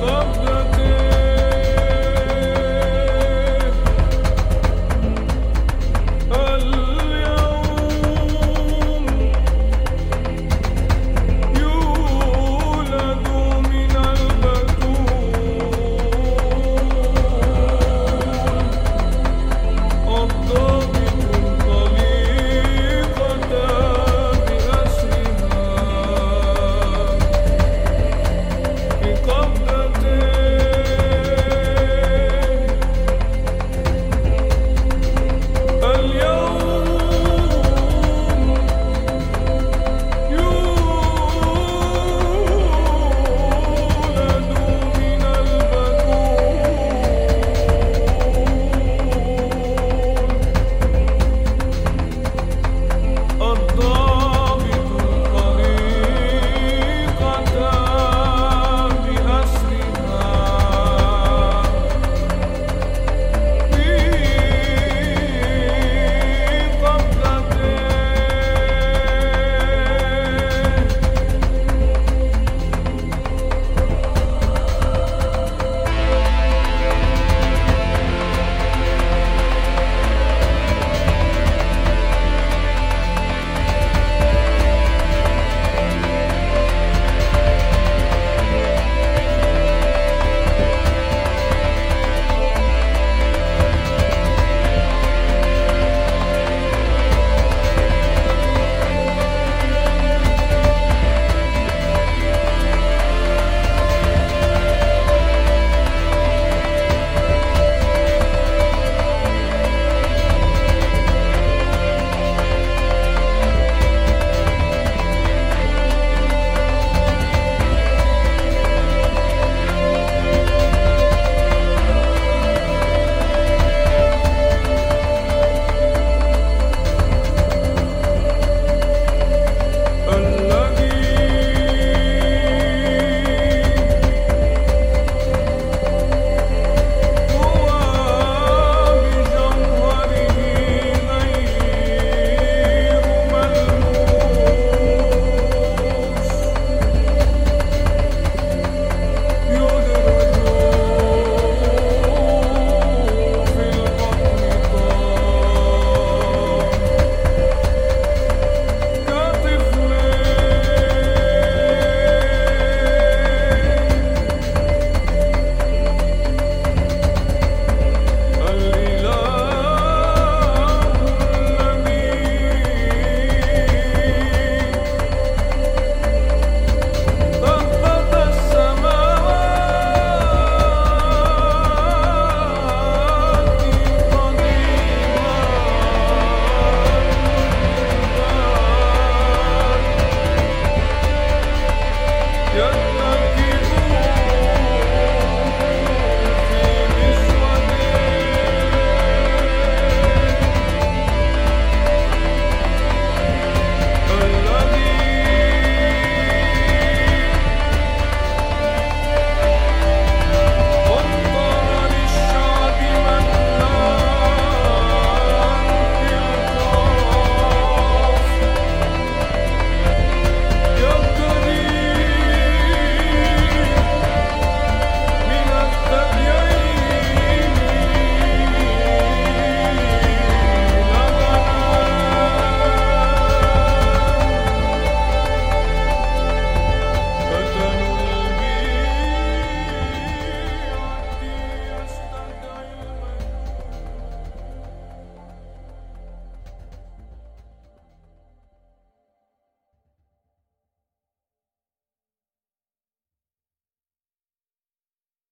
welcome.